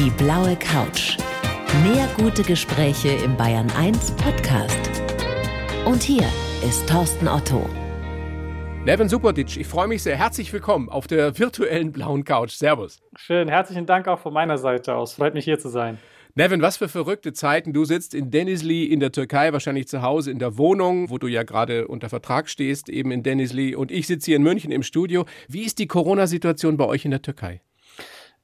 Die blaue Couch. Mehr gute Gespräche im Bayern 1 Podcast. Und hier ist Thorsten Otto. Nevin Superdic, ich freue mich sehr. Herzlich willkommen auf der virtuellen blauen Couch. Servus. Schön, herzlichen Dank auch von meiner Seite aus. Freut mich hier zu sein. Nevin, was für verrückte Zeiten. Du sitzt in Denizli in der Türkei, wahrscheinlich zu Hause in der Wohnung, wo du ja gerade unter Vertrag stehst, eben in Denizli. Und ich sitze hier in München im Studio. Wie ist die Corona-Situation bei euch in der Türkei?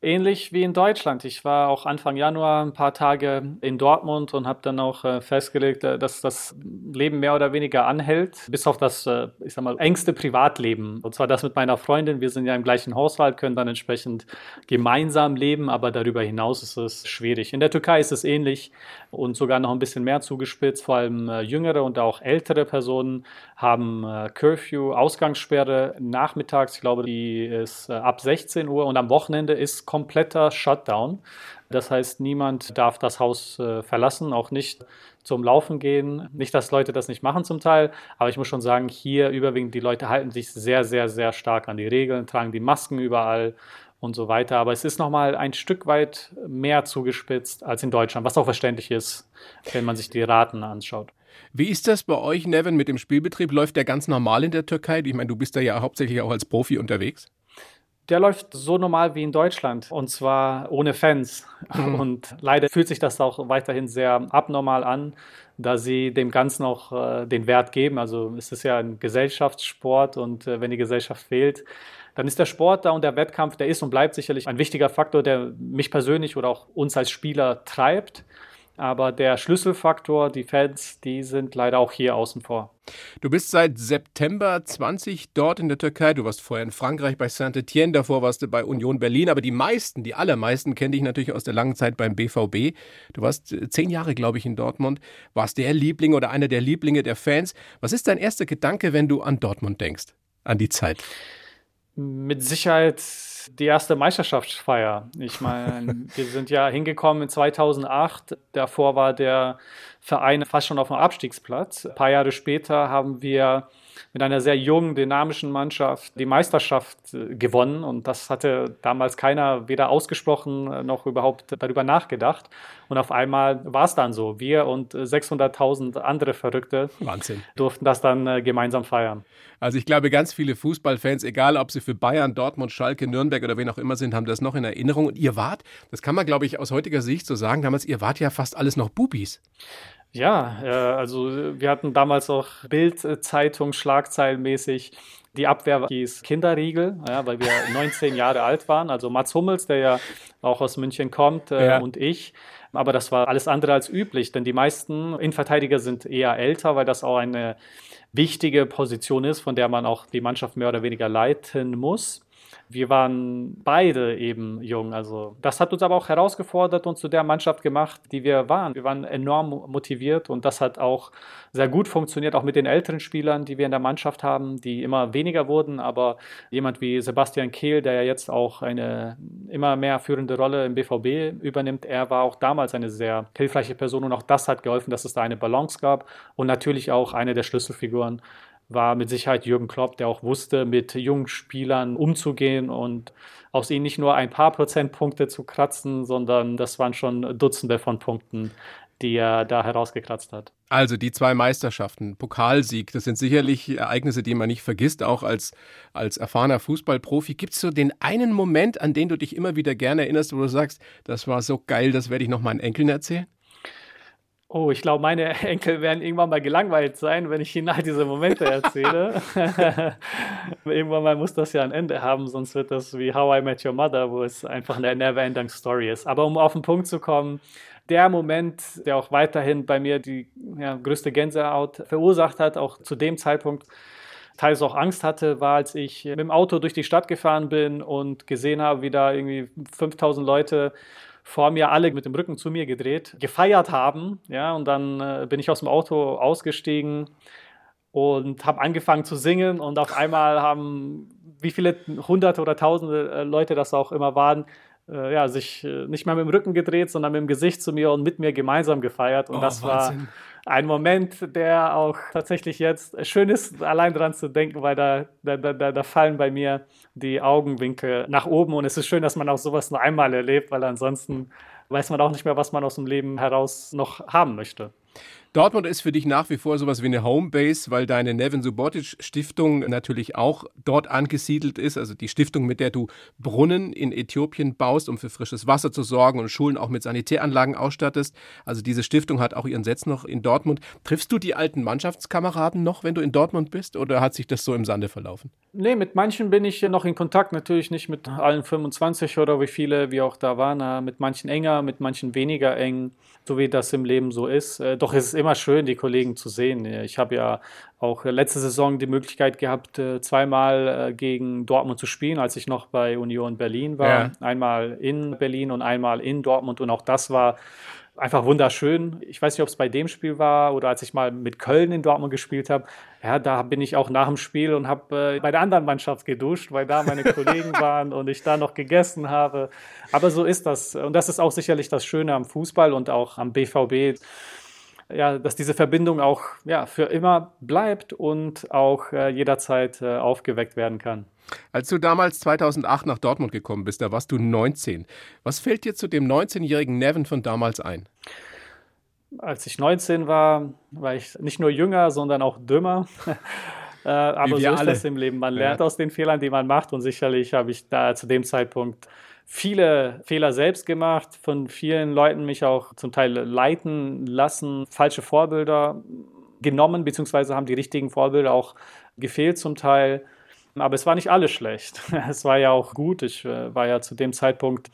Ähnlich wie in Deutschland. Ich war auch Anfang Januar ein paar Tage in Dortmund und habe dann auch äh, festgelegt, äh, dass das Leben mehr oder weniger anhält, bis auf das, äh, ich sag mal, engste Privatleben. Und zwar das mit meiner Freundin. Wir sind ja im gleichen Haushalt, können dann entsprechend gemeinsam leben, aber darüber hinaus ist es schwierig. In der Türkei ist es ähnlich und sogar noch ein bisschen mehr zugespitzt. Vor allem jüngere und auch ältere Personen haben Curfew, Ausgangssperre nachmittags. Ich glaube, die ist ab 16 Uhr und am Wochenende ist kompletter Shutdown. Das heißt, niemand darf das Haus äh, verlassen, auch nicht zum Laufen gehen. Nicht, dass Leute das nicht machen zum Teil, aber ich muss schon sagen, hier überwiegend die Leute halten sich sehr, sehr, sehr stark an die Regeln, tragen die Masken überall und so weiter. Aber es ist nochmal ein Stück weit mehr zugespitzt als in Deutschland, was auch verständlich ist, wenn man sich die Raten anschaut. Wie ist das bei euch, Nevin, mit dem Spielbetrieb? Läuft der ganz normal in der Türkei? Ich meine, du bist da ja hauptsächlich auch als Profi unterwegs. Der läuft so normal wie in Deutschland und zwar ohne Fans. Mhm. Und leider fühlt sich das auch weiterhin sehr abnormal an, da sie dem Ganzen auch äh, den Wert geben. Also es ist ja ein Gesellschaftssport und äh, wenn die Gesellschaft fehlt, dann ist der Sport da und der Wettkampf, der ist und bleibt sicherlich ein wichtiger Faktor, der mich persönlich oder auch uns als Spieler treibt. Aber der Schlüsselfaktor, die Fans, die sind leider auch hier außen vor. Du bist seit September 20 dort in der Türkei. Du warst vorher in Frankreich bei Saint-Etienne, davor warst du bei Union Berlin. Aber die meisten, die allermeisten kenne ich natürlich aus der langen Zeit beim BVB. Du warst äh, zehn Jahre, glaube ich, in Dortmund, warst der Liebling oder einer der Lieblinge der Fans. Was ist dein erster Gedanke, wenn du an Dortmund denkst, an die Zeit? Mit Sicherheit die erste Meisterschaftsfeier. Ich meine, wir sind ja hingekommen in 2008. Davor war der Verein fast schon auf dem Abstiegsplatz. Ein paar Jahre später haben wir mit einer sehr jungen, dynamischen Mannschaft die Meisterschaft äh, gewonnen. Und das hatte damals keiner weder ausgesprochen äh, noch überhaupt darüber nachgedacht. Und auf einmal war es dann so. Wir und 600.000 andere Verrückte Wahnsinn. durften das dann gemeinsam feiern. Also ich glaube, ganz viele Fußballfans, egal ob sie für Bayern, Dortmund, Schalke, Nürnberg oder wen auch immer sind, haben das noch in Erinnerung. Und ihr wart, das kann man, glaube ich, aus heutiger Sicht so sagen, damals, ihr wart ja fast alles noch Bubis. Ja, äh, also wir hatten damals auch Bildzeitung schlagzeilenmäßig die Abwehr hieß Kinderriegel, ja, weil wir 19 Jahre alt waren. Also Mats Hummels, der ja auch aus München kommt, äh, ja. und ich. Aber das war alles andere als üblich, denn die meisten Innenverteidiger sind eher älter, weil das auch eine wichtige Position ist, von der man auch die Mannschaft mehr oder weniger leiten muss. Wir waren beide eben jung. Also das hat uns aber auch herausgefordert und zu der Mannschaft gemacht, die wir waren. Wir waren enorm motiviert und das hat auch sehr gut funktioniert, auch mit den älteren Spielern, die wir in der Mannschaft haben, die immer weniger wurden. Aber jemand wie Sebastian Kehl, der ja jetzt auch eine immer mehr führende Rolle im BVB übernimmt, er war auch damals eine sehr hilfreiche Person und auch das hat geholfen, dass es da eine Balance gab und natürlich auch eine der Schlüsselfiguren war mit Sicherheit Jürgen Klopp, der auch wusste, mit jungen Spielern umzugehen und aus ihnen nicht nur ein paar Prozentpunkte zu kratzen, sondern das waren schon Dutzende von Punkten, die er da herausgekratzt hat. Also die zwei Meisterschaften, Pokalsieg, das sind sicherlich Ereignisse, die man nicht vergisst, auch als, als erfahrener Fußballprofi. Gibt es so den einen Moment, an den du dich immer wieder gerne erinnerst, wo du sagst, das war so geil, das werde ich noch meinen Enkeln erzählen? Oh, ich glaube, meine Enkel werden irgendwann mal gelangweilt sein, wenn ich ihnen all diese Momente erzähle. irgendwann mal muss das ja ein Ende haben, sonst wird das wie How I Met Your Mother, wo es einfach eine never-ending Story ist. Aber um auf den Punkt zu kommen, der Moment, der auch weiterhin bei mir die ja, größte Gänsehaut verursacht hat, auch zu dem Zeitpunkt, teils auch Angst hatte, war, als ich mit dem Auto durch die Stadt gefahren bin und gesehen habe, wie da irgendwie 5000 Leute vor mir alle mit dem Rücken zu mir gedreht, gefeiert haben. Ja, und dann äh, bin ich aus dem Auto ausgestiegen und habe angefangen zu singen und auf einmal haben wie viele hunderte oder tausende äh, Leute das auch immer waren, äh, ja, sich äh, nicht mehr mit dem Rücken gedreht, sondern mit dem Gesicht zu mir und mit mir gemeinsam gefeiert. Und oh, das Wahnsinn. war ein Moment, der auch tatsächlich jetzt schön ist, allein dran zu denken, weil da, da, da, da fallen bei mir die Augenwinkel nach oben und es ist schön, dass man auch sowas nur einmal erlebt, weil ansonsten weiß man auch nicht mehr, was man aus dem Leben heraus noch haben möchte. Dortmund ist für dich nach wie vor sowas wie eine Homebase, weil deine Nevin Subotic Stiftung natürlich auch dort angesiedelt ist. Also die Stiftung, mit der du Brunnen in Äthiopien baust, um für frisches Wasser zu sorgen und Schulen auch mit Sanitäranlagen ausstattest. Also diese Stiftung hat auch ihren Sitz noch in Dortmund. Triffst du die alten Mannschaftskameraden noch, wenn du in Dortmund bist, oder hat sich das so im Sande verlaufen? Nee, mit manchen bin ich noch in Kontakt. Natürlich nicht mit allen 25 oder wie viele wie auch da waren. Mit manchen enger, mit manchen weniger eng, so wie das im Leben so ist. Äh, doch es ist immer schön, die Kollegen zu sehen. Ich habe ja auch letzte Saison die Möglichkeit gehabt, äh, zweimal äh, gegen Dortmund zu spielen, als ich noch bei Union Berlin war. Ja. Einmal in Berlin und einmal in Dortmund. Und auch das war einfach wunderschön. Ich weiß nicht, ob es bei dem Spiel war oder als ich mal mit Köln in Dortmund gespielt habe. Ja, da bin ich auch nach dem Spiel und habe äh, bei der anderen Mannschaft geduscht, weil da meine Kollegen waren und ich da noch gegessen habe. Aber so ist das. Und das ist auch sicherlich das Schöne am Fußball und auch am BVB ja, dass diese Verbindung auch ja, für immer bleibt und auch äh, jederzeit äh, aufgeweckt werden kann. Als du damals 2008 nach Dortmund gekommen bist, da warst du 19. Was fällt dir zu dem 19-jährigen Nevin von damals ein? Als ich 19 war, war ich nicht nur jünger, sondern auch dümmer. äh, aber so ist alle. das im Leben. Man lernt ja. aus den Fehlern, die man macht. Und sicherlich habe ich da zu dem Zeitpunkt viele Fehler selbst gemacht, von vielen Leuten mich auch zum Teil leiten lassen, falsche Vorbilder genommen, beziehungsweise haben die richtigen Vorbilder auch gefehlt zum Teil. Aber es war nicht alles schlecht. Es war ja auch gut. Ich äh, war ja zu dem Zeitpunkt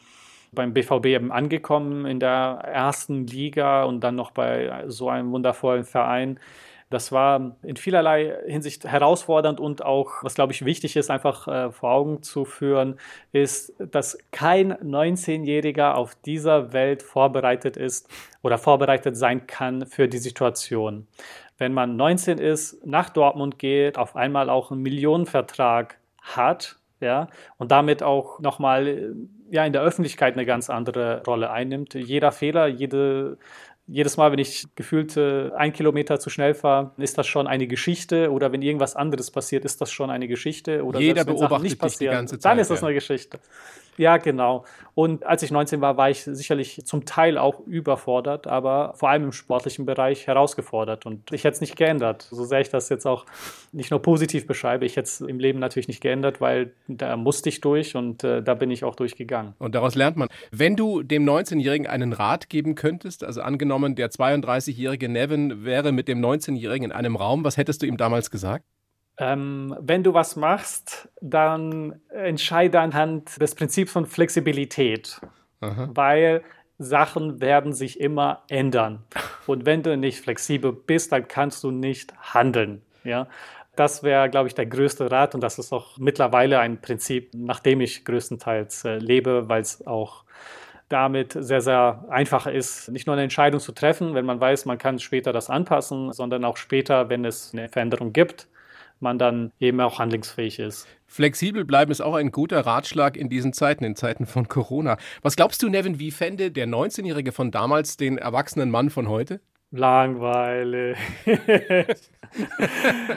beim BVB eben angekommen in der ersten Liga und dann noch bei so einem wundervollen Verein. Das war in vielerlei Hinsicht herausfordernd und auch, was glaube ich wichtig ist, einfach äh, vor Augen zu führen, ist, dass kein 19-Jähriger auf dieser Welt vorbereitet ist oder vorbereitet sein kann für die Situation. Wenn man 19 ist, nach Dortmund geht, auf einmal auch einen Millionenvertrag hat, ja, und damit auch nochmal äh, ja, in der Öffentlichkeit eine ganz andere Rolle einnimmt. Jeder Fehler, jede jedes Mal, wenn ich gefühlt ein Kilometer zu schnell fahre, ist das schon eine Geschichte. Oder wenn irgendwas anderes passiert, ist das schon eine Geschichte. Oder Jeder beobachtet nicht passieren, die ganze Zeit. Dann ist das eine Geschichte. Ja, genau. Und als ich 19 war, war ich sicherlich zum Teil auch überfordert, aber vor allem im sportlichen Bereich herausgefordert. Und ich hätte es nicht geändert. So sehr ich das jetzt auch nicht nur positiv beschreibe, ich hätte es im Leben natürlich nicht geändert, weil da musste ich durch und äh, da bin ich auch durchgegangen. Und daraus lernt man. Wenn du dem 19-Jährigen einen Rat geben könntest, also angenommen, der 32-jährige Nevin wäre mit dem 19-Jährigen in einem Raum, was hättest du ihm damals gesagt? Ähm, wenn du was machst, dann entscheide anhand des Prinzips von Flexibilität, Aha. weil Sachen werden sich immer ändern. Und wenn du nicht flexibel bist, dann kannst du nicht handeln. Ja? Das wäre, glaube ich, der größte Rat und das ist auch mittlerweile ein Prinzip, nach dem ich größtenteils äh, lebe, weil es auch damit sehr, sehr einfach ist, nicht nur eine Entscheidung zu treffen, wenn man weiß, man kann später das anpassen, sondern auch später, wenn es eine Veränderung gibt, man dann eben auch handlungsfähig ist. Flexibel bleiben ist auch ein guter Ratschlag in diesen Zeiten, in Zeiten von Corona. Was glaubst du, Nevin, wie fände der 19-Jährige von damals den erwachsenen Mann von heute? Langweilig.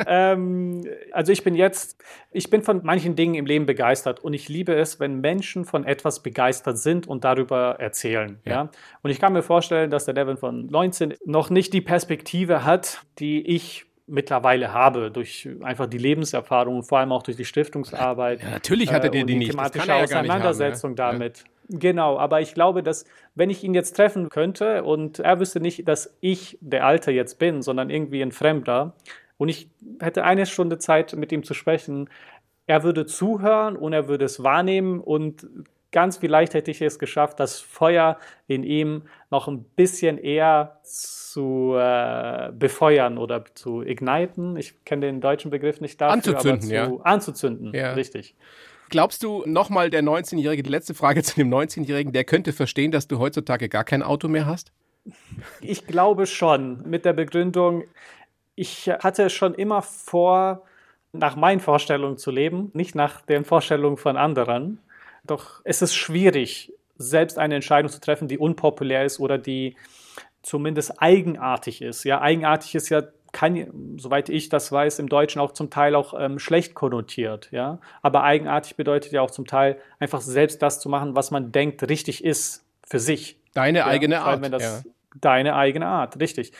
ähm, also ich bin jetzt, ich bin von manchen Dingen im Leben begeistert und ich liebe es, wenn Menschen von etwas begeistert sind und darüber erzählen. Ja. ja? Und ich kann mir vorstellen, dass der Devin von 19 noch nicht die Perspektive hat, die ich mittlerweile habe, durch einfach die Lebenserfahrung, vor allem auch durch die Stiftungsarbeit. Ja, natürlich hat er dir äh, die, die nicht. Thematische Auseinandersetzung haben, damit. Genau, aber ich glaube, dass wenn ich ihn jetzt treffen könnte und er wüsste nicht, dass ich der Alte jetzt bin, sondern irgendwie ein Fremder und ich hätte eine Stunde Zeit, mit ihm zu sprechen, er würde zuhören und er würde es wahrnehmen und ganz vielleicht hätte ich es geschafft, das Feuer in ihm noch ein bisschen eher zu äh, befeuern oder zu igniten. Ich kenne den deutschen Begriff nicht dafür. Anzuzünden, aber zu, ja. Anzuzünden, ja. richtig. Glaubst du, nochmal der 19-Jährige, die letzte Frage zu dem 19-Jährigen, der könnte verstehen, dass du heutzutage gar kein Auto mehr hast? Ich glaube schon, mit der Begründung, ich hatte schon immer vor, nach meinen Vorstellungen zu leben, nicht nach den Vorstellungen von anderen. Doch es ist schwierig, selbst eine Entscheidung zu treffen, die unpopulär ist oder die zumindest eigenartig ist. Ja, eigenartig ist ja kann, soweit ich das weiß, im Deutschen auch zum Teil auch ähm, schlecht konnotiert, ja. Aber eigenartig bedeutet ja auch zum Teil einfach selbst das zu machen, was man denkt richtig ist für sich. Deine ja? eigene Art. Das, ja. Deine eigene Art, richtig.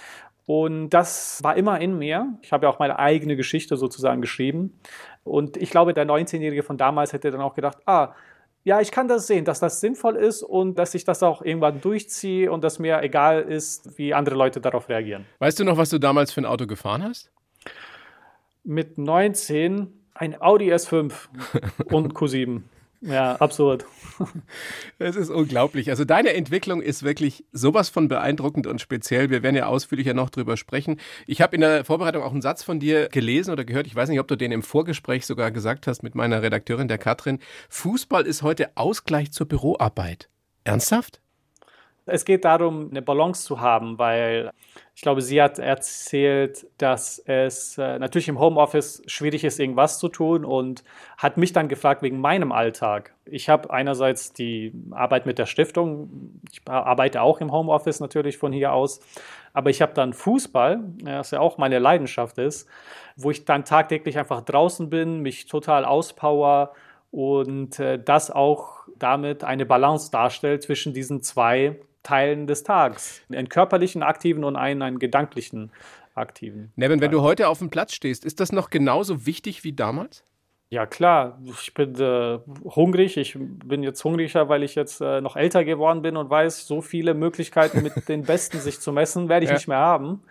Und das war immer in mir. Ich habe ja auch meine eigene Geschichte sozusagen geschrieben. Und ich glaube, der 19-Jährige von damals hätte dann auch gedacht, ah, ja, ich kann das sehen, dass das sinnvoll ist und dass ich das auch irgendwann durchziehe und dass mir egal ist, wie andere Leute darauf reagieren. Weißt du noch, was du damals für ein Auto gefahren hast? Mit 19 ein Audi S5 und Q7. Ja, absurd. Es ist unglaublich. Also deine Entwicklung ist wirklich sowas von beeindruckend und speziell. Wir werden ja ausführlicher noch drüber sprechen. Ich habe in der Vorbereitung auch einen Satz von dir gelesen oder gehört. Ich weiß nicht, ob du den im Vorgespräch sogar gesagt hast mit meiner Redakteurin, der Katrin. Fußball ist heute Ausgleich zur Büroarbeit. Ernsthaft? Es geht darum, eine Balance zu haben, weil ich glaube, sie hat erzählt, dass es äh, natürlich im Homeoffice schwierig ist, irgendwas zu tun und hat mich dann gefragt wegen meinem Alltag. Ich habe einerseits die Arbeit mit der Stiftung, ich arbeite auch im Homeoffice natürlich von hier aus, aber ich habe dann Fußball, das ja auch meine Leidenschaft ist, wo ich dann tagtäglich einfach draußen bin, mich total auspower und äh, das auch damit eine Balance darstellt zwischen diesen zwei Teilen des Tages. Einen körperlichen aktiven und einen, einen gedanklichen aktiven. Nevin, wenn du heute auf dem Platz stehst, ist das noch genauso wichtig wie damals? Ja, klar. Ich bin äh, hungrig. Ich bin jetzt hungriger, weil ich jetzt äh, noch älter geworden bin und weiß, so viele Möglichkeiten mit den Besten sich zu messen, werde ich ja. nicht mehr haben.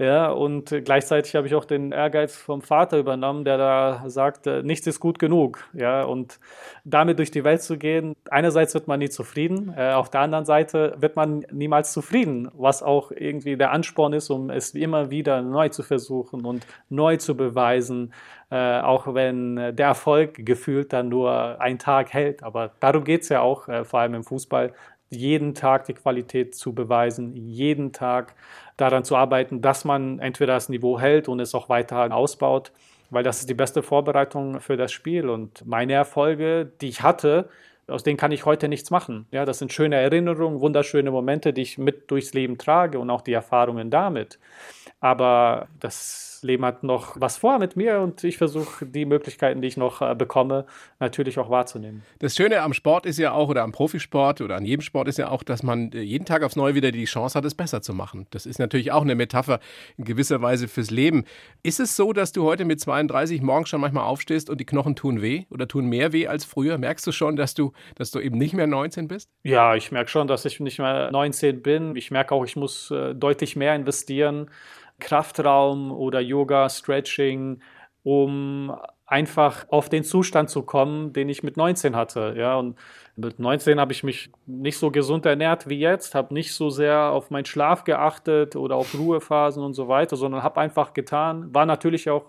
Ja, und gleichzeitig habe ich auch den Ehrgeiz vom Vater übernommen, der da sagt, äh, nichts ist gut genug. Ja, und damit durch die Welt zu gehen, einerseits wird man nie zufrieden, äh, auf der anderen Seite wird man niemals zufrieden, was auch irgendwie der Ansporn ist, um es immer wieder neu zu versuchen und neu zu beweisen, äh, auch wenn der Erfolg gefühlt dann nur einen Tag hält. Aber darum geht es ja auch, äh, vor allem im Fußball, jeden Tag die Qualität zu beweisen, jeden Tag daran zu arbeiten, dass man entweder das Niveau hält und es auch weiter ausbaut, weil das ist die beste Vorbereitung für das Spiel. Und meine Erfolge, die ich hatte, aus denen kann ich heute nichts machen. Ja, das sind schöne Erinnerungen, wunderschöne Momente, die ich mit durchs Leben trage und auch die Erfahrungen damit. Aber das Leben hat noch was vor mit mir und ich versuche die Möglichkeiten, die ich noch äh, bekomme, natürlich auch wahrzunehmen. Das Schöne am Sport ist ja auch, oder am Profisport oder an jedem Sport ist ja auch, dass man äh, jeden Tag aufs Neue wieder die Chance hat, es besser zu machen. Das ist natürlich auch eine Metapher in gewisser Weise fürs Leben. Ist es so, dass du heute mit 32 morgens schon manchmal aufstehst und die Knochen tun weh oder tun mehr weh als früher? Merkst du schon, dass du, dass du eben nicht mehr 19 bist? Ja, ich merke schon, dass ich nicht mehr 19 bin. Ich merke auch, ich muss äh, deutlich mehr investieren. Kraftraum oder Yoga, Stretching, um einfach auf den Zustand zu kommen, den ich mit 19 hatte. Ja, und mit 19 habe ich mich nicht so gesund ernährt wie jetzt, habe nicht so sehr auf meinen Schlaf geachtet oder auf Ruhephasen und so weiter, sondern habe einfach getan. War natürlich auch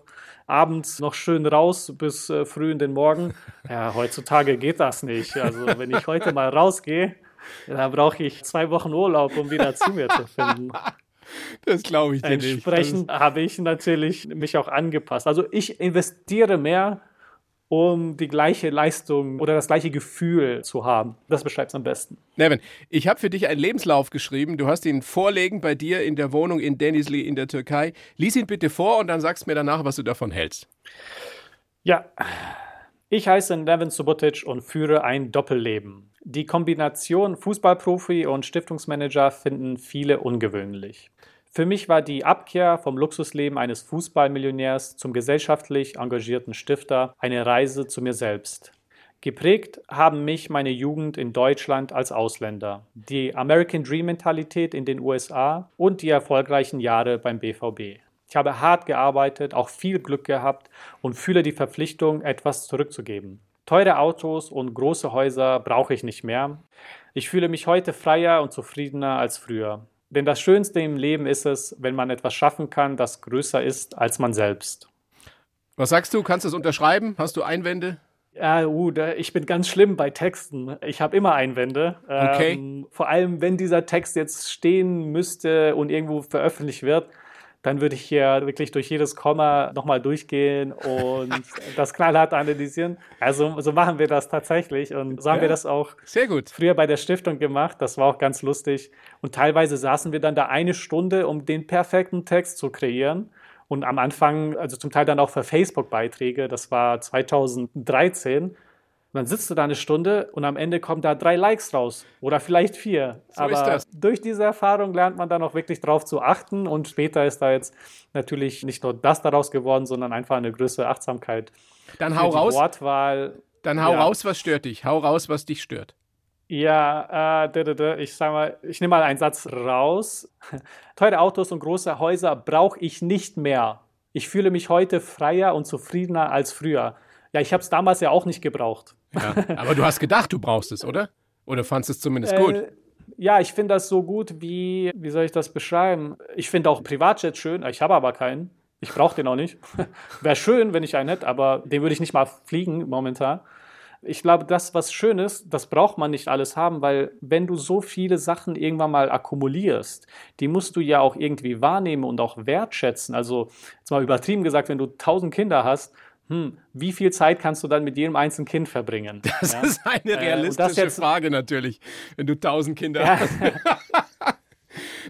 abends noch schön raus bis äh, früh in den Morgen. Ja, heutzutage geht das nicht. Also wenn ich heute mal rausgehe, dann brauche ich zwei Wochen Urlaub, um wieder zu mir zu finden. Das glaube ich dir Entsprechend nicht. habe ich natürlich mich auch angepasst. Also ich investiere mehr, um die gleiche Leistung oder das gleiche Gefühl zu haben. Das beschreibt es am besten. Nevin, ich habe für dich einen Lebenslauf geschrieben. Du hast ihn vorlegen bei dir in der Wohnung in Denizli in der Türkei. Lies ihn bitte vor und dann sagst mir danach, was du davon hältst. Ja, ich heiße Nevin Subotic und führe ein Doppelleben. Die Kombination Fußballprofi und Stiftungsmanager finden viele ungewöhnlich. Für mich war die Abkehr vom Luxusleben eines Fußballmillionärs zum gesellschaftlich engagierten Stifter eine Reise zu mir selbst. Geprägt haben mich meine Jugend in Deutschland als Ausländer, die American Dream Mentalität in den USA und die erfolgreichen Jahre beim BVB. Ich habe hart gearbeitet, auch viel Glück gehabt und fühle die Verpflichtung, etwas zurückzugeben. Teure Autos und große Häuser brauche ich nicht mehr. Ich fühle mich heute freier und zufriedener als früher. Denn das Schönste im Leben ist es, wenn man etwas schaffen kann, das größer ist als man selbst. Was sagst du? Kannst du es unterschreiben? Hast du Einwände? Ja, uh, ich bin ganz schlimm bei Texten. Ich habe immer Einwände. Okay. Ähm, vor allem, wenn dieser Text jetzt stehen müsste und irgendwo veröffentlicht wird, dann würde ich hier wirklich durch jedes Komma nochmal durchgehen und das knallhart analysieren. Also so machen wir das tatsächlich und so haben ja, wir das auch sehr gut. früher bei der Stiftung gemacht. Das war auch ganz lustig. Und teilweise saßen wir dann da eine Stunde, um den perfekten Text zu kreieren. Und am Anfang, also zum Teil dann auch für Facebook-Beiträge, das war 2013 und dann sitzt du da eine Stunde und am Ende kommen da drei Likes raus oder vielleicht vier. So Aber durch diese Erfahrung lernt man dann auch wirklich drauf zu achten und später ist da jetzt natürlich nicht nur das daraus geworden, sondern einfach eine größere Achtsamkeit. Dann hau raus. Wortwahl. Dann hau ja. raus, was stört dich. Hau raus, was dich stört. Ja, äh, ich sag mal, ich nehme mal einen Satz raus. Teure Autos und große Häuser brauche ich nicht mehr. Ich fühle mich heute freier und zufriedener als früher. Ja, ich habe es damals ja auch nicht gebraucht. Ja, aber du hast gedacht, du brauchst es, oder? Oder fandest es zumindest gut? Äh, ja, ich finde das so gut wie, wie soll ich das beschreiben? Ich finde auch Privatjet schön, ich habe aber keinen. Ich brauche den auch nicht. Wäre schön, wenn ich einen hätte, aber den würde ich nicht mal fliegen momentan. Ich glaube, das, was schön ist, das braucht man nicht alles haben, weil wenn du so viele Sachen irgendwann mal akkumulierst, die musst du ja auch irgendwie wahrnehmen und auch wertschätzen. Also, jetzt mal übertrieben gesagt, wenn du tausend Kinder hast, hm, wie viel Zeit kannst du dann mit jedem einzelnen Kind verbringen? Das ja? ist eine äh, realistische äh, Frage natürlich, wenn du tausend Kinder ja. hast.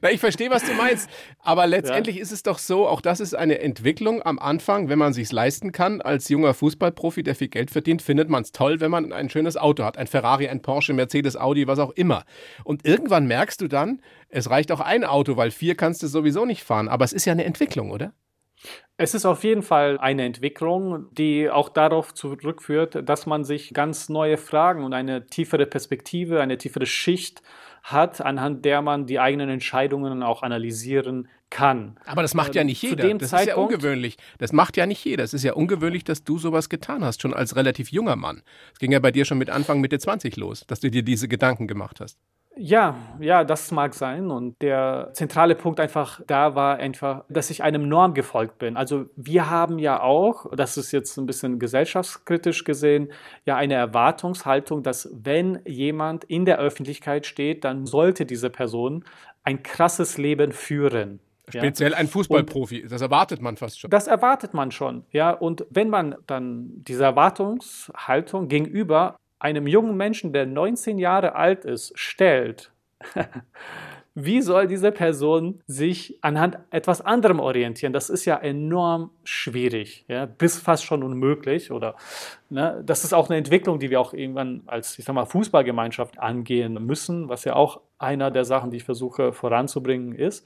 Na, ich verstehe, was du meinst. Aber letztendlich ja. ist es doch so, auch das ist eine Entwicklung am Anfang, wenn man sich leisten kann. Als junger Fußballprofi, der viel Geld verdient, findet man es toll, wenn man ein schönes Auto hat. Ein Ferrari, ein Porsche, Mercedes, Audi, was auch immer. Und irgendwann merkst du dann, es reicht auch ein Auto, weil vier kannst du sowieso nicht fahren. Aber es ist ja eine Entwicklung, oder? Es ist auf jeden Fall eine Entwicklung, die auch darauf zurückführt, dass man sich ganz neue Fragen und eine tiefere Perspektive, eine tiefere Schicht hat, anhand der man die eigenen Entscheidungen auch analysieren kann. Aber das macht ja nicht jeder. das Zeitpunkt, ist ja ungewöhnlich. Das macht ja nicht jeder. Es ist ja ungewöhnlich, dass du sowas getan hast, schon als relativ junger Mann. Es ging ja bei dir schon mit Anfang Mitte 20 los, dass du dir diese Gedanken gemacht hast. Ja, ja, das mag sein. Und der zentrale Punkt einfach da war einfach, dass ich einem Norm gefolgt bin. Also wir haben ja auch, das ist jetzt ein bisschen gesellschaftskritisch gesehen, ja eine Erwartungshaltung, dass wenn jemand in der Öffentlichkeit steht, dann sollte diese Person ein krasses Leben führen. Speziell ein Fußballprofi, und das erwartet man fast schon. Das erwartet man schon, ja. Und wenn man dann diese Erwartungshaltung gegenüber einem jungen Menschen, der 19 Jahre alt ist, stellt, wie soll diese Person sich anhand etwas anderem orientieren? Das ist ja enorm schwierig, ja, bis fast schon unmöglich. Oder ne, das ist auch eine Entwicklung, die wir auch irgendwann als ich sag mal Fußballgemeinschaft angehen müssen, was ja auch einer der Sachen, die ich versuche voranzubringen, ist.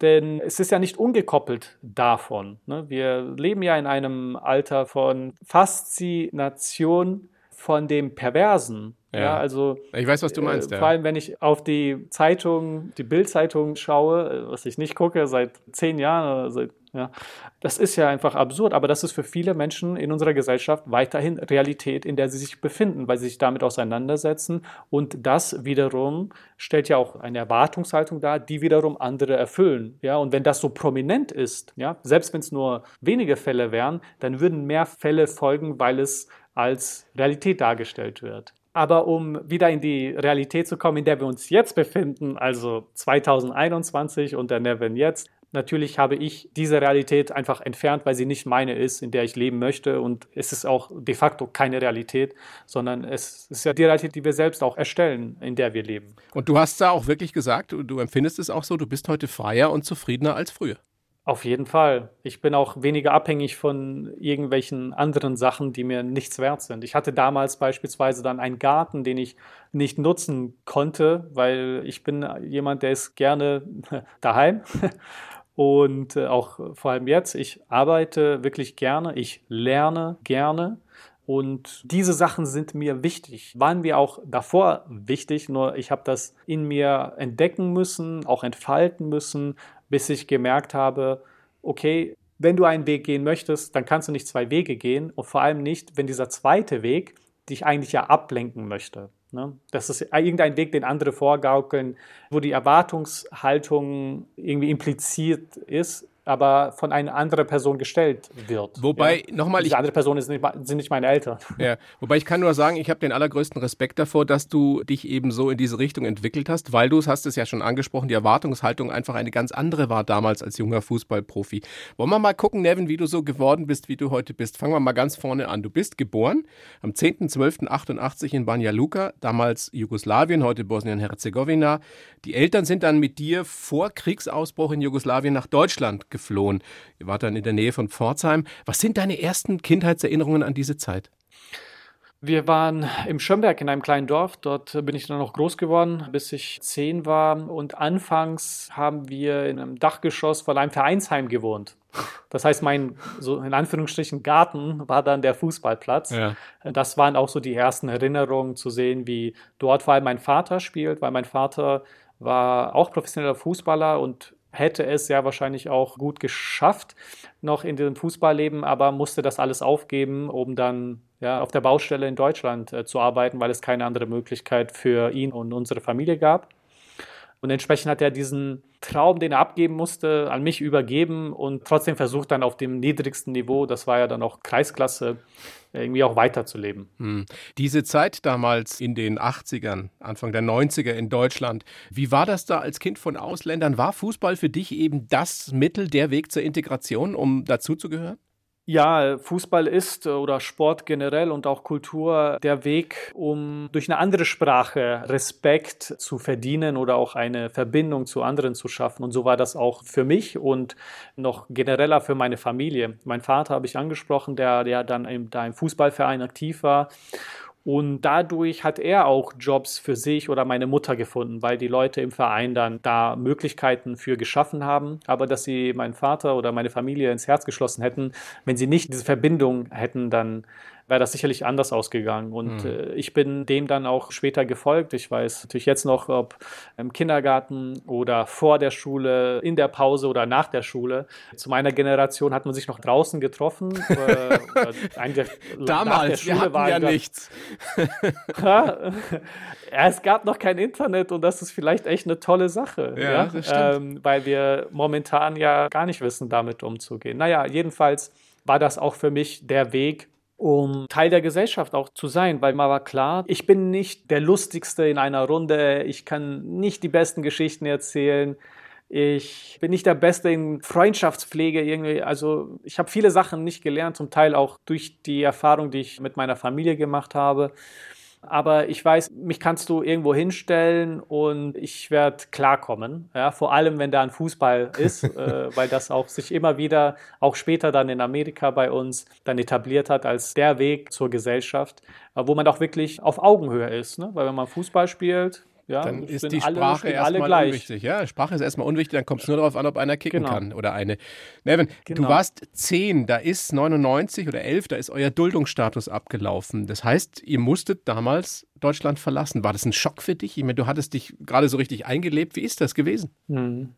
Denn es ist ja nicht ungekoppelt davon. Ne? Wir leben ja in einem Alter von Faszination von dem Perversen. Ja. ja. also ich weiß, was du meinst. Äh, vor allem, wenn ich auf die Zeitung, die Bildzeitung schaue, äh, was ich nicht gucke seit zehn Jahren oder seit, ja, das ist ja einfach absurd. Aber das ist für viele Menschen in unserer Gesellschaft weiterhin Realität, in der sie sich befinden, weil sie sich damit auseinandersetzen. Und das wiederum stellt ja auch eine Erwartungshaltung dar, die wiederum andere erfüllen. Ja, und wenn das so prominent ist, ja, selbst wenn es nur wenige Fälle wären, dann würden mehr Fälle folgen, weil es als Realität dargestellt wird. Aber um wieder in die Realität zu kommen, in der wir uns jetzt befinden, also 2021 und der Nevin jetzt, natürlich habe ich diese Realität einfach entfernt, weil sie nicht meine ist, in der ich leben möchte. Und es ist auch de facto keine Realität, sondern es ist ja die Realität, die wir selbst auch erstellen, in der wir leben. Und du hast da auch wirklich gesagt, du empfindest es auch so, du bist heute freier und zufriedener als früher. Auf jeden Fall. Ich bin auch weniger abhängig von irgendwelchen anderen Sachen, die mir nichts wert sind. Ich hatte damals beispielsweise dann einen Garten, den ich nicht nutzen konnte, weil ich bin jemand, der ist gerne daheim. Und äh, auch vor allem jetzt, ich arbeite wirklich gerne, ich lerne gerne. Und diese Sachen sind mir wichtig, waren mir auch davor wichtig, nur ich habe das in mir entdecken müssen, auch entfalten müssen, bis ich gemerkt habe, okay, wenn du einen Weg gehen möchtest, dann kannst du nicht zwei Wege gehen und vor allem nicht, wenn dieser zweite Weg dich eigentlich ja ablenken möchte. Ne? Das ist irgendein Weg, den andere vorgaukeln, wo die Erwartungshaltung irgendwie impliziert ist. Aber von einer anderen Person gestellt wird. Wobei, ja. nochmal. Diese andere Person nicht, sind nicht meine Eltern. Ja, wobei ich kann nur sagen, ich habe den allergrößten Respekt davor, dass du dich eben so in diese Richtung entwickelt hast, weil du es hast es ja schon angesprochen, die Erwartungshaltung einfach eine ganz andere war damals als junger Fußballprofi. Wollen wir mal gucken, Nevin, wie du so geworden bist, wie du heute bist. Fangen wir mal ganz vorne an. Du bist geboren am 10.12.88 in Banja Luka, damals Jugoslawien, heute Bosnien-Herzegowina. Die Eltern sind dann mit dir vor Kriegsausbruch in Jugoslawien nach Deutschland geflohen. Ihr wart dann in der Nähe von Pforzheim. Was sind deine ersten Kindheitserinnerungen an diese Zeit? Wir waren im Schönberg in einem kleinen Dorf. Dort bin ich dann noch groß geworden, bis ich zehn war. Und anfangs haben wir in einem Dachgeschoss von einem Vereinsheim gewohnt. Das heißt, mein so in Anführungsstrichen Garten war dann der Fußballplatz. Ja. Das waren auch so die ersten Erinnerungen zu sehen, wie dort vor allem mein Vater spielt, weil mein Vater war auch professioneller Fußballer und hätte es ja wahrscheinlich auch gut geschafft noch in diesem Fußballleben, aber musste das alles aufgeben, um dann ja, auf der Baustelle in Deutschland äh, zu arbeiten, weil es keine andere Möglichkeit für ihn und unsere Familie gab. Und entsprechend hat er diesen Traum, den er abgeben musste, an mich übergeben und trotzdem versucht dann auf dem niedrigsten Niveau, das war ja dann auch Kreisklasse, irgendwie auch weiterzuleben. Hm. Diese Zeit damals in den 80ern, Anfang der 90er in Deutschland, wie war das da als Kind von Ausländern? War Fußball für dich eben das Mittel, der Weg zur Integration, um dazuzugehören? Ja, Fußball ist äh, oder Sport generell und auch Kultur der Weg, um durch eine andere Sprache Respekt zu verdienen oder auch eine Verbindung zu anderen zu schaffen. Und so war das auch für mich und noch genereller für meine Familie. Mein Vater habe ich angesprochen, der, der dann im, da im Fußballverein aktiv war. Und dadurch hat er auch Jobs für sich oder meine Mutter gefunden, weil die Leute im Verein dann da Möglichkeiten für geschaffen haben. Aber dass sie meinen Vater oder meine Familie ins Herz geschlossen hätten, wenn sie nicht diese Verbindung hätten, dann wäre das sicherlich anders ausgegangen. Und mhm. äh, ich bin dem dann auch später gefolgt. Ich weiß natürlich jetzt noch, ob im Kindergarten oder vor der Schule, in der Pause oder nach der Schule. Zu meiner Generation hat man sich noch draußen getroffen. Äh, Damals, wir hatten ja nichts. ja, es gab noch kein Internet und das ist vielleicht echt eine tolle Sache. Ja, ja? Das stimmt. Ähm, weil wir momentan ja gar nicht wissen, damit umzugehen. Naja, jedenfalls war das auch für mich der Weg, um Teil der Gesellschaft auch zu sein, weil mir war klar, ich bin nicht der Lustigste in einer Runde, ich kann nicht die besten Geschichten erzählen, ich bin nicht der Beste in Freundschaftspflege irgendwie. Also ich habe viele Sachen nicht gelernt, zum Teil auch durch die Erfahrung, die ich mit meiner Familie gemacht habe aber ich weiß, mich kannst du irgendwo hinstellen und ich werde klarkommen. Ja, vor allem, wenn da ein Fußball ist, äh, weil das auch sich immer wieder, auch später dann in Amerika bei uns, dann etabliert hat als der Weg zur Gesellschaft, äh, wo man auch wirklich auf Augenhöhe ist. Ne? Weil wenn man Fußball spielt, ja, dann ist die Sprache erstmal unwichtig. Ja, Sprache ist erstmal unwichtig, dann kommt es nur darauf an, ob einer kicken genau. kann oder eine. Nevin, genau. du warst zehn, da ist 99 oder 11, da ist euer Duldungsstatus abgelaufen. Das heißt, ihr musstet damals Deutschland verlassen. War das ein Schock für dich? Ich meine, du hattest dich gerade so richtig eingelebt. Wie ist das gewesen? Hm.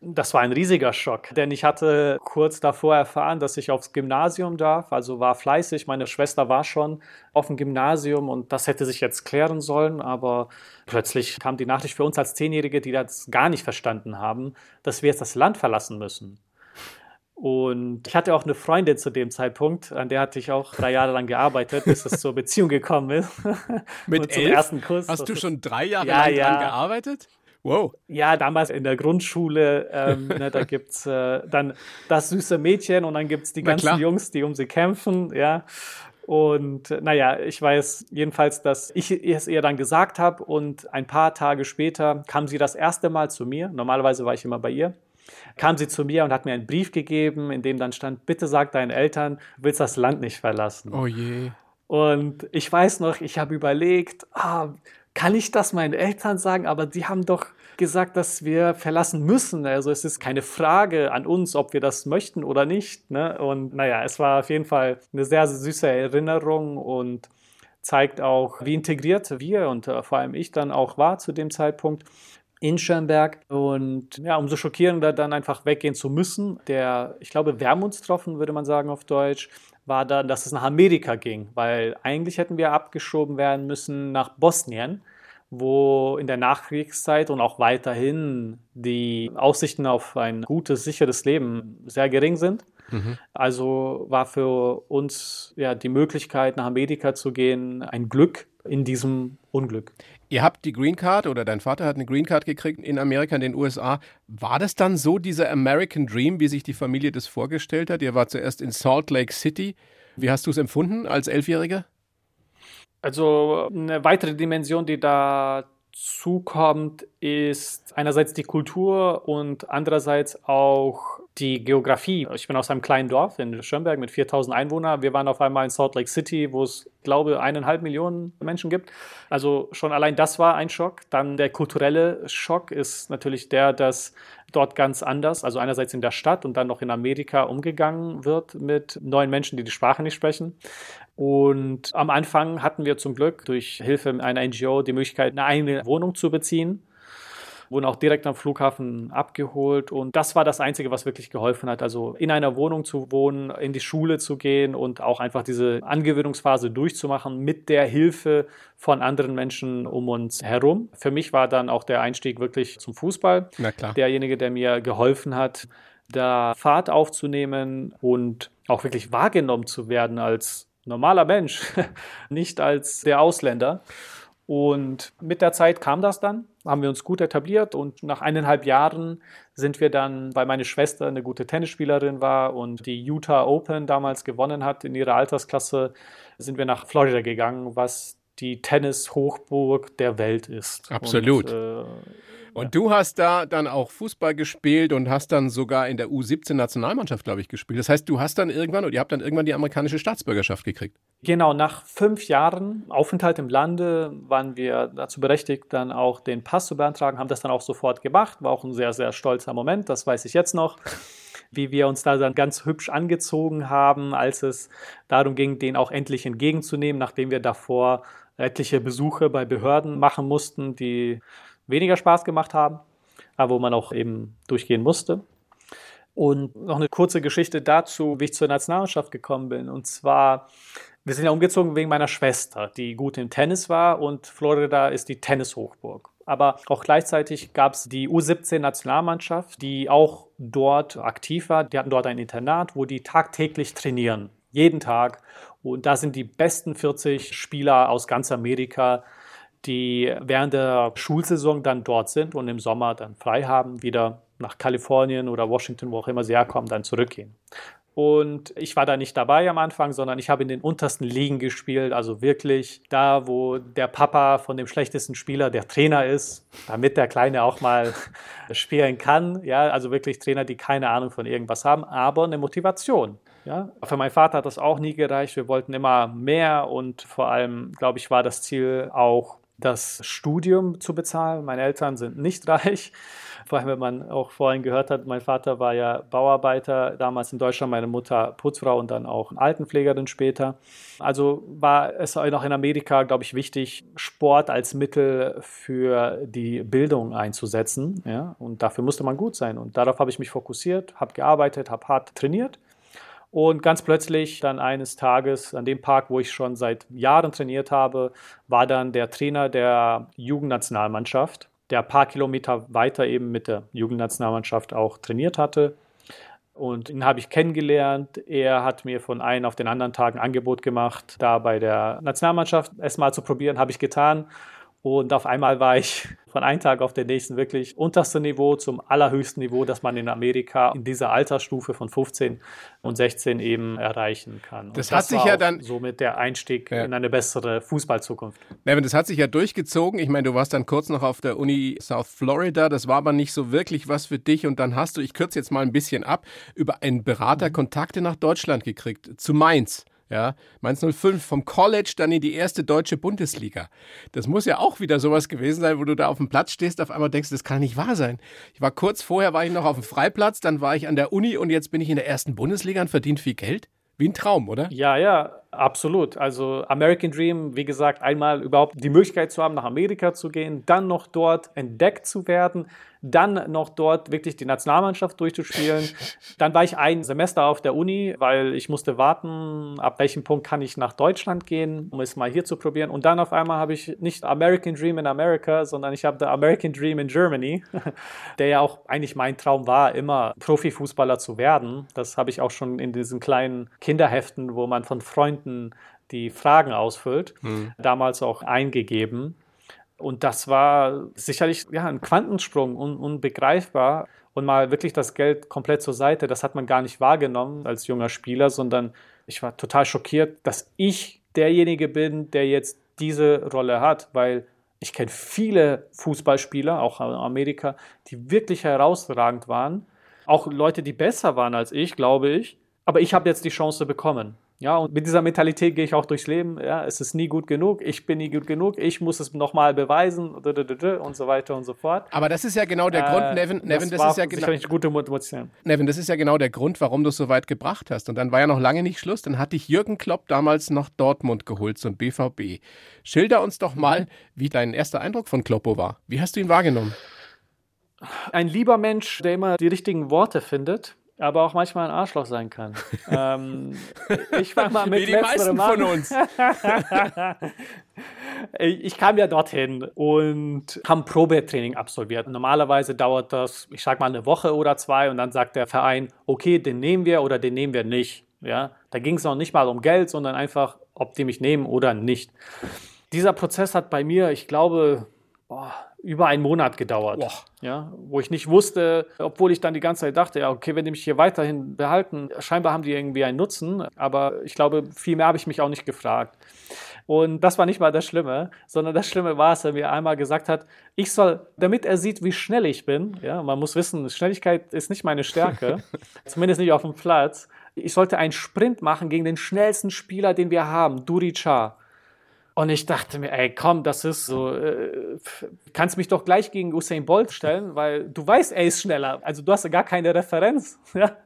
Das war ein riesiger Schock, denn ich hatte kurz davor erfahren, dass ich aufs Gymnasium darf, also war fleißig. Meine Schwester war schon auf dem Gymnasium und das hätte sich jetzt klären sollen, aber plötzlich kam die Nachricht für uns als Zehnjährige, die das gar nicht verstanden haben, dass wir jetzt das Land verlassen müssen. Und ich hatte auch eine Freundin zu dem Zeitpunkt, an der hatte ich auch drei Jahre lang gearbeitet, bis es zur Beziehung gekommen ist. Mit elf? ersten Kuss. Hast du schon drei Jahre ja, lang ja. gearbeitet? Wow. Ja, damals in der Grundschule, ähm, ne, da gibt es äh, dann das süße Mädchen und dann gibt es die Na ganzen klar. Jungs, die um sie kämpfen, ja. Und naja, ich weiß jedenfalls, dass ich es ihr dann gesagt habe und ein paar Tage später kam sie das erste Mal zu mir. Normalerweise war ich immer bei ihr. Kam sie zu mir und hat mir einen Brief gegeben, in dem dann stand, bitte sag deinen Eltern, du willst das Land nicht verlassen. Oh je. Und ich weiß noch, ich habe überlegt, ah, kann ich das meinen Eltern sagen? Aber die haben doch gesagt, dass wir verlassen müssen. Also es ist keine Frage an uns, ob wir das möchten oder nicht. Ne? Und naja, es war auf jeden Fall eine sehr süße Erinnerung und zeigt auch, wie integriert wir und äh, vor allem ich dann auch war zu dem Zeitpunkt in Schönberg. Und ja, umso schockierender dann einfach weggehen zu müssen. Der, ich glaube, Wermutstropfen würde man sagen auf Deutsch, war dann, dass es nach Amerika ging, weil eigentlich hätten wir abgeschoben werden müssen nach Bosnien wo in der Nachkriegszeit und auch weiterhin die Aussichten auf ein gutes, sicheres Leben sehr gering sind. Mhm. Also war für uns ja die Möglichkeit, nach Amerika zu gehen, ein Glück in diesem Unglück. Ihr habt die Green Card oder dein Vater hat eine Green Card gekriegt in Amerika, in den USA. War das dann so dieser American Dream, wie sich die Familie das vorgestellt hat? Ihr war zuerst in Salt Lake City. Wie hast du es empfunden als Elfjähriger? Also eine weitere Dimension, die da zukommt, ist einerseits die Kultur und andererseits auch die Geografie. Ich bin aus einem kleinen Dorf in Schönberg mit 4000 Einwohnern. Wir waren auf einmal in Salt Lake City, wo es, glaube eineinhalb Millionen Menschen gibt. Also schon allein das war ein Schock. Dann der kulturelle Schock ist natürlich der, dass dort ganz anders, also einerseits in der Stadt und dann noch in Amerika umgegangen wird mit neuen Menschen, die die Sprache nicht sprechen. Und am Anfang hatten wir zum Glück durch Hilfe einer NGO die Möglichkeit, eine eigene Wohnung zu beziehen wurden auch direkt am Flughafen abgeholt. Und das war das Einzige, was wirklich geholfen hat. Also in einer Wohnung zu wohnen, in die Schule zu gehen und auch einfach diese Angewöhnungsphase durchzumachen mit der Hilfe von anderen Menschen um uns herum. Für mich war dann auch der Einstieg wirklich zum Fußball. Derjenige, der mir geholfen hat, da Fahrt aufzunehmen und auch wirklich wahrgenommen zu werden als normaler Mensch, nicht als der Ausländer. Und mit der Zeit kam das dann, haben wir uns gut etabliert und nach eineinhalb Jahren sind wir dann, weil meine Schwester eine gute Tennisspielerin war und die Utah Open damals gewonnen hat in ihrer Altersklasse, sind wir nach Florida gegangen, was die Tennis-Hochburg der Welt ist. Absolut. Und, äh, und du hast da dann auch Fußball gespielt und hast dann sogar in der U17-Nationalmannschaft, glaube ich, gespielt. Das heißt, du hast dann irgendwann, oder ihr habt dann irgendwann die amerikanische Staatsbürgerschaft gekriegt. Genau, nach fünf Jahren Aufenthalt im Lande waren wir dazu berechtigt, dann auch den Pass zu beantragen, haben das dann auch sofort gemacht. War auch ein sehr, sehr stolzer Moment, das weiß ich jetzt noch wie wir uns da dann ganz hübsch angezogen haben, als es darum ging, den auch endlich entgegenzunehmen, nachdem wir davor etliche Besuche bei Behörden machen mussten, die weniger Spaß gemacht haben, aber wo man auch eben durchgehen musste. Und noch eine kurze Geschichte dazu, wie ich zur Nationalmannschaft gekommen bin. Und zwar, wir sind ja umgezogen wegen meiner Schwester, die gut im Tennis war und Florida ist die Tennishochburg. Aber auch gleichzeitig gab es die U17-Nationalmannschaft, die auch dort aktiv war. Die hatten dort ein Internat, wo die tagtäglich trainieren. Jeden Tag. Und da sind die besten 40 Spieler aus ganz Amerika die während der Schulsaison dann dort sind und im Sommer dann frei haben, wieder nach Kalifornien oder Washington, wo auch immer sie herkommen, dann zurückgehen. Und ich war da nicht dabei am Anfang, sondern ich habe in den untersten Ligen gespielt, also wirklich da, wo der Papa von dem schlechtesten Spieler der Trainer ist, damit der Kleine auch mal spielen kann. Ja, also wirklich Trainer, die keine Ahnung von irgendwas haben, aber eine Motivation. Ja, für meinen Vater hat das auch nie gereicht. Wir wollten immer mehr und vor allem, glaube ich, war das Ziel auch das Studium zu bezahlen. Meine Eltern sind nicht reich. Vor allem, wenn man auch vorhin gehört hat, mein Vater war ja Bauarbeiter, damals in Deutschland, meine Mutter Putzfrau und dann auch Altenpflegerin später. Also war es auch in Amerika, glaube ich, wichtig, Sport als Mittel für die Bildung einzusetzen. Ja? Und dafür musste man gut sein. Und darauf habe ich mich fokussiert, habe gearbeitet, habe hart trainiert. Und ganz plötzlich dann eines Tages an dem Park, wo ich schon seit Jahren trainiert habe, war dann der Trainer der Jugendnationalmannschaft, der ein paar Kilometer weiter eben mit der Jugendnationalmannschaft auch trainiert hatte. Und ihn habe ich kennengelernt. Er hat mir von einem auf den anderen Tag ein Angebot gemacht, da bei der Nationalmannschaft es mal zu probieren, habe ich getan. Und auf einmal war ich von einem Tag auf den nächsten wirklich unterste Niveau zum allerhöchsten Niveau, das man in Amerika in dieser Altersstufe von 15 und 16 eben erreichen kann. Das, das, hat sich ja dann somit der Einstieg ja. in eine bessere Fußballzukunft. Nein, das hat sich ja durchgezogen. Ich meine, du warst dann kurz noch auf der Uni South Florida. Das war aber nicht so wirklich was für dich. Und dann hast du, ich kürze jetzt mal ein bisschen ab, über einen Berater mhm. Kontakte nach Deutschland gekriegt, zu Mainz. Ja, Mainz 05 vom College dann in die erste deutsche Bundesliga. Das muss ja auch wieder sowas gewesen sein, wo du da auf dem Platz stehst, auf einmal denkst, das kann nicht wahr sein. Ich war kurz vorher, war ich noch auf dem Freiplatz, dann war ich an der Uni und jetzt bin ich in der ersten Bundesliga und verdient viel Geld. Wie ein Traum, oder? Ja, ja. Absolut. Also American Dream, wie gesagt, einmal überhaupt die Möglichkeit zu haben, nach Amerika zu gehen, dann noch dort entdeckt zu werden, dann noch dort wirklich die Nationalmannschaft durchzuspielen. Dann war ich ein Semester auf der Uni, weil ich musste warten, ab welchem Punkt kann ich nach Deutschland gehen, um es mal hier zu probieren. Und dann auf einmal habe ich nicht American Dream in America, sondern ich habe the American Dream in Germany, der ja auch eigentlich mein Traum war, immer Profifußballer zu werden. Das habe ich auch schon in diesen kleinen Kinderheften, wo man von Freunden die Fragen ausfüllt, mhm. damals auch eingegeben. Und das war sicherlich ja, ein Quantensprung, un unbegreifbar. Und mal wirklich das Geld komplett zur Seite, das hat man gar nicht wahrgenommen als junger Spieler, sondern ich war total schockiert, dass ich derjenige bin, der jetzt diese Rolle hat, weil ich kenne viele Fußballspieler, auch in Amerika, die wirklich herausragend waren. Auch Leute, die besser waren als ich, glaube ich. Aber ich habe jetzt die Chance bekommen. Ja, und mit dieser Mentalität gehe ich auch durchs Leben. Ja, es ist nie gut genug, ich bin nie gut genug, ich muss es nochmal beweisen und so weiter und so fort. Aber das ist ja genau der Grund, äh, Nevin. Nevin, das, das ist ja genau, eine gute Motivation. Nevin, das ist ja genau der Grund, warum du es so weit gebracht hast. Und dann war ja noch lange nicht Schluss. Dann hat dich Jürgen Klopp damals nach Dortmund geholt zum BVB. Schilder uns doch mal, mhm. wie dein erster Eindruck von Kloppo war. Wie hast du ihn wahrgenommen? Ein lieber Mensch, der immer die richtigen Worte findet aber auch manchmal ein Arschloch sein kann. ähm, ich fange mal mit Wie die meisten von uns. ich kam ja dorthin und habe Probetraining absolviert. Normalerweise dauert das, ich sag mal, eine Woche oder zwei und dann sagt der Verein, okay, den nehmen wir oder den nehmen wir nicht. Ja, da ging es noch nicht mal um Geld, sondern einfach, ob die mich nehmen oder nicht. Dieser Prozess hat bei mir, ich glaube, boah, über einen Monat gedauert. Boah. Ja, wo ich nicht wusste, obwohl ich dann die ganze Zeit dachte, ja, okay, wenn die mich hier weiterhin behalten, scheinbar haben die irgendwie einen Nutzen, aber ich glaube, viel mehr habe ich mich auch nicht gefragt. Und das war nicht mal das Schlimme, sondern das Schlimme war, dass er mir einmal gesagt hat, ich soll, damit er sieht, wie schnell ich bin, ja, man muss wissen, Schnelligkeit ist nicht meine Stärke, zumindest nicht auf dem Platz. Ich sollte einen Sprint machen gegen den schnellsten Spieler, den wir haben, Duri Cha. Und ich dachte mir, ey, komm, das ist so, äh, kannst mich doch gleich gegen Usain Bolt stellen, weil du weißt, er ist schneller. Also du hast ja gar keine Referenz. Ja?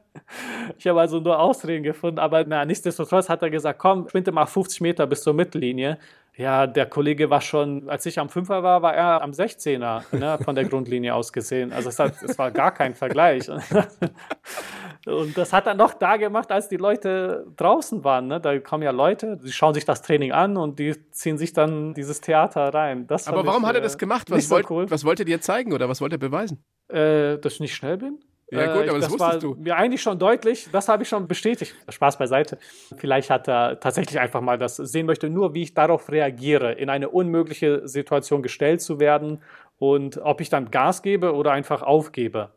Ich habe also nur Ausreden gefunden, aber na, nichtsdestotrotz hat er gesagt, komm, sprinte mal 50 Meter bis zur Mittellinie. Ja, der Kollege war schon, als ich am Fünfer war, war er am 16er ne, von der Grundlinie aus gesehen. Also es, hat, es war gar kein Vergleich. Und das hat er noch da gemacht, als die Leute draußen waren. Ne? Da kommen ja Leute, die schauen sich das Training an und die ziehen sich dann dieses Theater rein. Das Aber warum ich, hat er das gemacht? Was, wollt, so cool. was wollte er dir zeigen oder was wollte er beweisen? Äh, dass ich nicht schnell bin. Ja gut, aber das, das war du. Mir eigentlich schon deutlich, das habe ich schon bestätigt. Spaß beiseite. Vielleicht hat er tatsächlich einfach mal das sehen möchte, nur wie ich darauf reagiere, in eine unmögliche Situation gestellt zu werden und ob ich dann Gas gebe oder einfach aufgebe.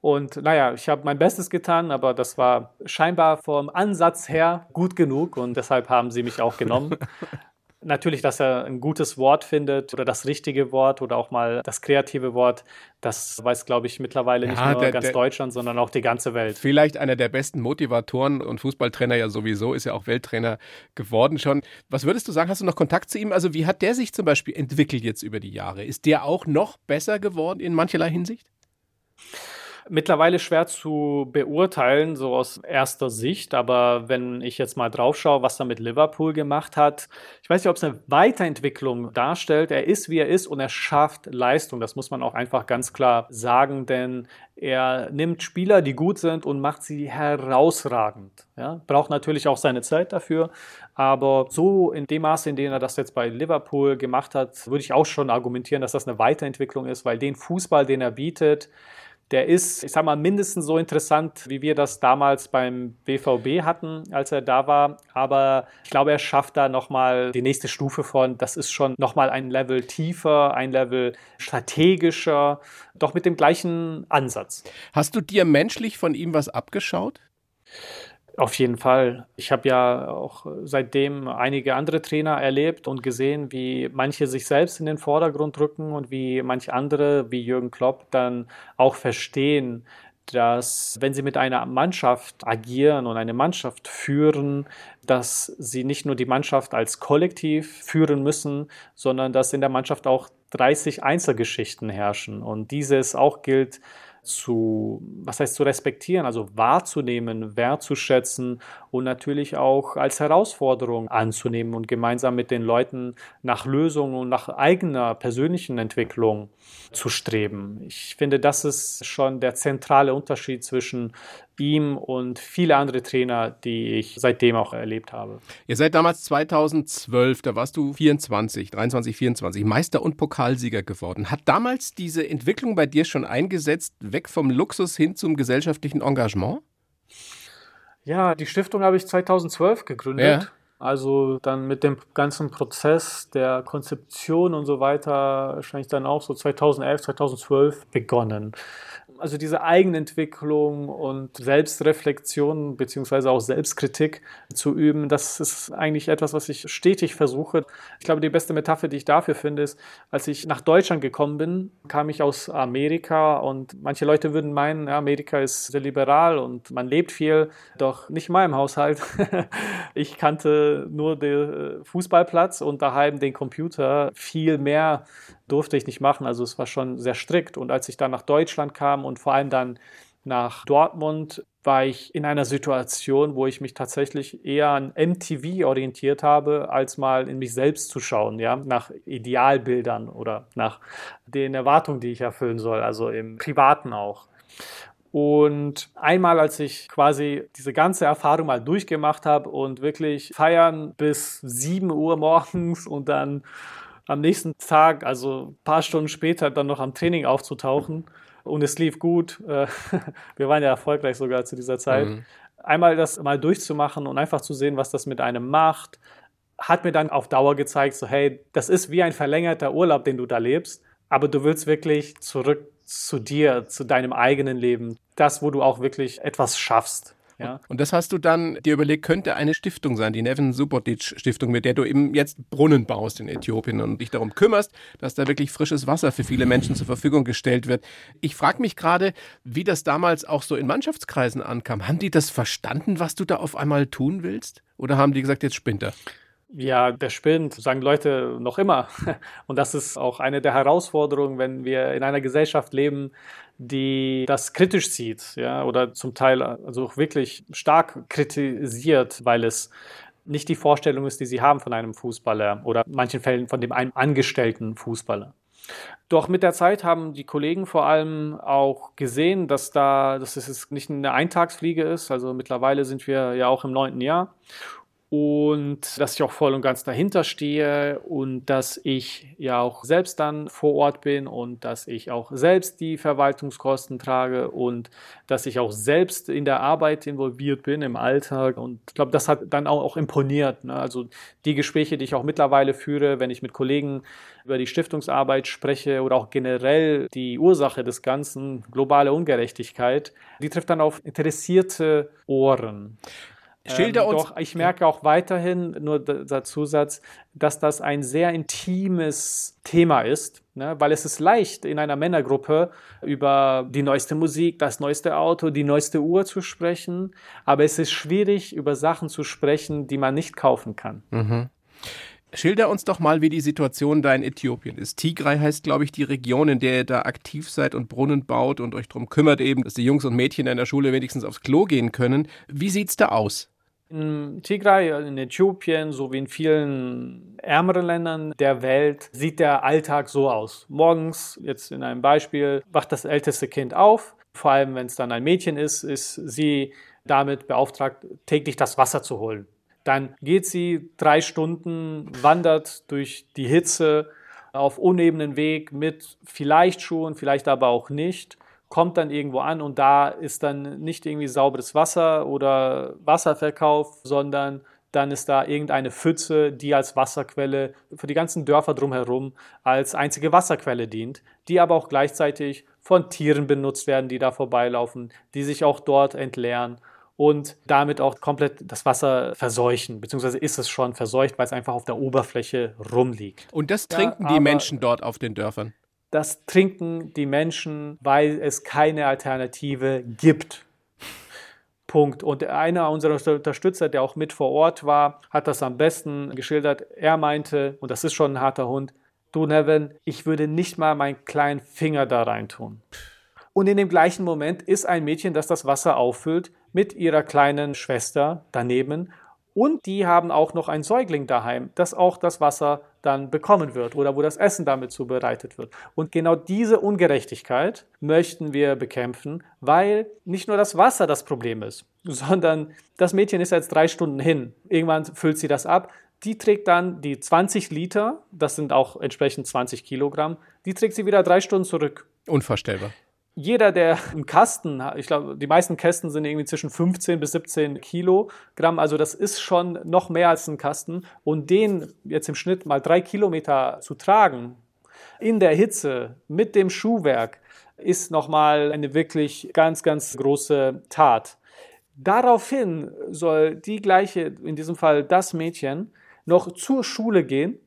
Und naja, ich habe mein Bestes getan, aber das war scheinbar vom Ansatz her gut genug und deshalb haben sie mich auch genommen. Natürlich, dass er ein gutes Wort findet oder das richtige Wort oder auch mal das kreative Wort, das weiß, glaube ich, mittlerweile ja, nicht nur der, ganz der, Deutschland, sondern auch die ganze Welt. Vielleicht einer der besten Motivatoren und Fußballtrainer ja sowieso, ist ja auch Welttrainer geworden schon. Was würdest du sagen, hast du noch Kontakt zu ihm? Also wie hat der sich zum Beispiel entwickelt jetzt über die Jahre? Ist der auch noch besser geworden in mancherlei Hinsicht? Mittlerweile schwer zu beurteilen, so aus erster Sicht. Aber wenn ich jetzt mal drauf schaue, was er mit Liverpool gemacht hat, ich weiß nicht, ob es eine Weiterentwicklung darstellt. Er ist, wie er ist und er schafft Leistung. Das muss man auch einfach ganz klar sagen, denn er nimmt Spieler, die gut sind und macht sie herausragend. Ja, braucht natürlich auch seine Zeit dafür, aber so in dem Maße, in dem er das jetzt bei Liverpool gemacht hat, würde ich auch schon argumentieren, dass das eine Weiterentwicklung ist, weil den Fußball, den er bietet, der ist, ich sag mal, mindestens so interessant, wie wir das damals beim BVB hatten, als er da war. Aber ich glaube, er schafft da nochmal die nächste Stufe von. Das ist schon nochmal ein Level tiefer, ein Level strategischer, doch mit dem gleichen Ansatz. Hast du dir menschlich von ihm was abgeschaut? Auf jeden Fall. Ich habe ja auch seitdem einige andere Trainer erlebt und gesehen, wie manche sich selbst in den Vordergrund rücken und wie manche andere, wie Jürgen Klopp, dann auch verstehen, dass wenn sie mit einer Mannschaft agieren und eine Mannschaft führen, dass sie nicht nur die Mannschaft als Kollektiv führen müssen, sondern dass in der Mannschaft auch 30 Einzelgeschichten herrschen. Und dieses auch gilt zu, was heißt zu respektieren, also wahrzunehmen, wertzuschätzen und natürlich auch als Herausforderung anzunehmen und gemeinsam mit den Leuten nach Lösungen und nach eigener persönlichen Entwicklung zu streben. Ich finde, das ist schon der zentrale Unterschied zwischen ihm und viele andere Trainer, die ich seitdem auch erlebt habe. Ihr seid damals 2012, da warst du 24, 23, 24, Meister und Pokalsieger geworden. Hat damals diese Entwicklung bei dir schon eingesetzt, weg vom Luxus hin zum gesellschaftlichen Engagement? Ja, die Stiftung habe ich 2012 gegründet. Ja. Also dann mit dem ganzen Prozess der Konzeption und so weiter wahrscheinlich dann auch so 2011, 2012 begonnen also diese Eigenentwicklung und Selbstreflexion beziehungsweise auch Selbstkritik zu üben, das ist eigentlich etwas, was ich stetig versuche. Ich glaube, die beste Metapher, die ich dafür finde, ist, als ich nach Deutschland gekommen bin, kam ich aus Amerika und manche Leute würden meinen, ja, Amerika ist sehr liberal und man lebt viel, doch nicht in meinem Haushalt. ich kannte nur den Fußballplatz und daheim den Computer viel mehr durfte ich nicht machen. Also es war schon sehr strikt. Und als ich dann nach Deutschland kam und vor allem dann nach Dortmund, war ich in einer Situation, wo ich mich tatsächlich eher an MTV orientiert habe, als mal in mich selbst zu schauen, ja, nach Idealbildern oder nach den Erwartungen, die ich erfüllen soll, also im Privaten auch. Und einmal, als ich quasi diese ganze Erfahrung mal durchgemacht habe und wirklich feiern bis 7 Uhr morgens und dann am nächsten Tag, also ein paar Stunden später, dann noch am Training aufzutauchen. Und es lief gut. Äh, wir waren ja erfolgreich sogar zu dieser Zeit. Mhm. Einmal das mal durchzumachen und einfach zu sehen, was das mit einem macht, hat mir dann auf Dauer gezeigt, so hey, das ist wie ein verlängerter Urlaub, den du da lebst, aber du willst wirklich zurück zu dir, zu deinem eigenen Leben, das, wo du auch wirklich etwas schaffst. Ja. Und das hast du dann dir überlegt, könnte eine Stiftung sein, die Nevin Subotic Stiftung, mit der du eben jetzt Brunnen baust in Äthiopien und dich darum kümmerst, dass da wirklich frisches Wasser für viele Menschen zur Verfügung gestellt wird. Ich frage mich gerade, wie das damals auch so in Mannschaftskreisen ankam. Haben die das verstanden, was du da auf einmal tun willst? Oder haben die gesagt, jetzt spinnt er? Ja, der spinnt, sagen Leute noch immer. Und das ist auch eine der Herausforderungen, wenn wir in einer Gesellschaft leben, die das kritisch sieht, ja, oder zum Teil also auch wirklich stark kritisiert, weil es nicht die Vorstellung ist, die sie haben von einem Fußballer oder in manchen Fällen von dem einen angestellten Fußballer. Doch mit der Zeit haben die Kollegen vor allem auch gesehen, dass da, dass es nicht eine Eintagsfliege ist. Also mittlerweile sind wir ja auch im neunten Jahr und dass ich auch voll und ganz dahinter stehe und dass ich ja auch selbst dann vor Ort bin und dass ich auch selbst die Verwaltungskosten trage und dass ich auch selbst in der Arbeit involviert bin im Alltag und ich glaube, das hat dann auch, auch imponiert. Ne? Also die Gespräche, die ich auch mittlerweile führe, wenn ich mit Kollegen über die Stiftungsarbeit spreche oder auch generell die Ursache des Ganzen, globale Ungerechtigkeit, die trifft dann auf interessierte Ohren. Schilder ähm, uns. Doch ich merke auch weiterhin, nur der Zusatz, dass das ein sehr intimes Thema ist, ne? weil es ist leicht, in einer Männergruppe über die neueste Musik, das neueste Auto, die neueste Uhr zu sprechen, aber es ist schwierig, über Sachen zu sprechen, die man nicht kaufen kann. Mhm. Schilder uns doch mal, wie die Situation da in Äthiopien ist. Tigray heißt, glaube ich, die Region, in der ihr da aktiv seid und Brunnen baut und euch darum kümmert eben, dass die Jungs und Mädchen in der Schule wenigstens aufs Klo gehen können. Wie sieht's da aus? In Tigray, in Äthiopien sowie in vielen ärmeren Ländern der Welt sieht der Alltag so aus. Morgens, jetzt in einem Beispiel, wacht das älteste Kind auf. Vor allem, wenn es dann ein Mädchen ist, ist sie damit beauftragt, täglich das Wasser zu holen. Dann geht sie drei Stunden, wandert durch die Hitze auf unebenen Weg mit vielleicht Schuhen, vielleicht aber auch nicht kommt dann irgendwo an und da ist dann nicht irgendwie sauberes Wasser oder Wasserverkauf, sondern dann ist da irgendeine Pfütze, die als Wasserquelle für die ganzen Dörfer drumherum als einzige Wasserquelle dient, die aber auch gleichzeitig von Tieren benutzt werden, die da vorbeilaufen, die sich auch dort entleeren und damit auch komplett das Wasser verseuchen, beziehungsweise ist es schon verseucht, weil es einfach auf der Oberfläche rumliegt. Und das trinken ja, die Menschen dort auf den Dörfern? Das trinken die Menschen, weil es keine Alternative gibt. Punkt. Und einer unserer Unterstützer, der auch mit vor Ort war, hat das am besten geschildert. Er meinte, und das ist schon ein harter Hund, du Nevin, ich würde nicht mal meinen kleinen Finger da rein tun. Und in dem gleichen Moment ist ein Mädchen, das das Wasser auffüllt, mit ihrer kleinen Schwester daneben. Und die haben auch noch ein Säugling daheim, das auch das Wasser dann bekommen wird oder wo das Essen damit zubereitet wird. Und genau diese Ungerechtigkeit möchten wir bekämpfen, weil nicht nur das Wasser das Problem ist, sondern das Mädchen ist jetzt drei Stunden hin. Irgendwann füllt sie das ab. Die trägt dann die 20 Liter, das sind auch entsprechend 20 Kilogramm, die trägt sie wieder drei Stunden zurück. Unvorstellbar jeder, der einen Kasten, ich glaube, die meisten Kästen sind irgendwie zwischen 15 bis 17 Kilogramm, also das ist schon noch mehr als ein Kasten. Und den jetzt im Schnitt mal drei Kilometer zu tragen, in der Hitze, mit dem Schuhwerk, ist nochmal eine wirklich ganz, ganz große Tat. Daraufhin soll die gleiche, in diesem Fall das Mädchen, noch zur Schule gehen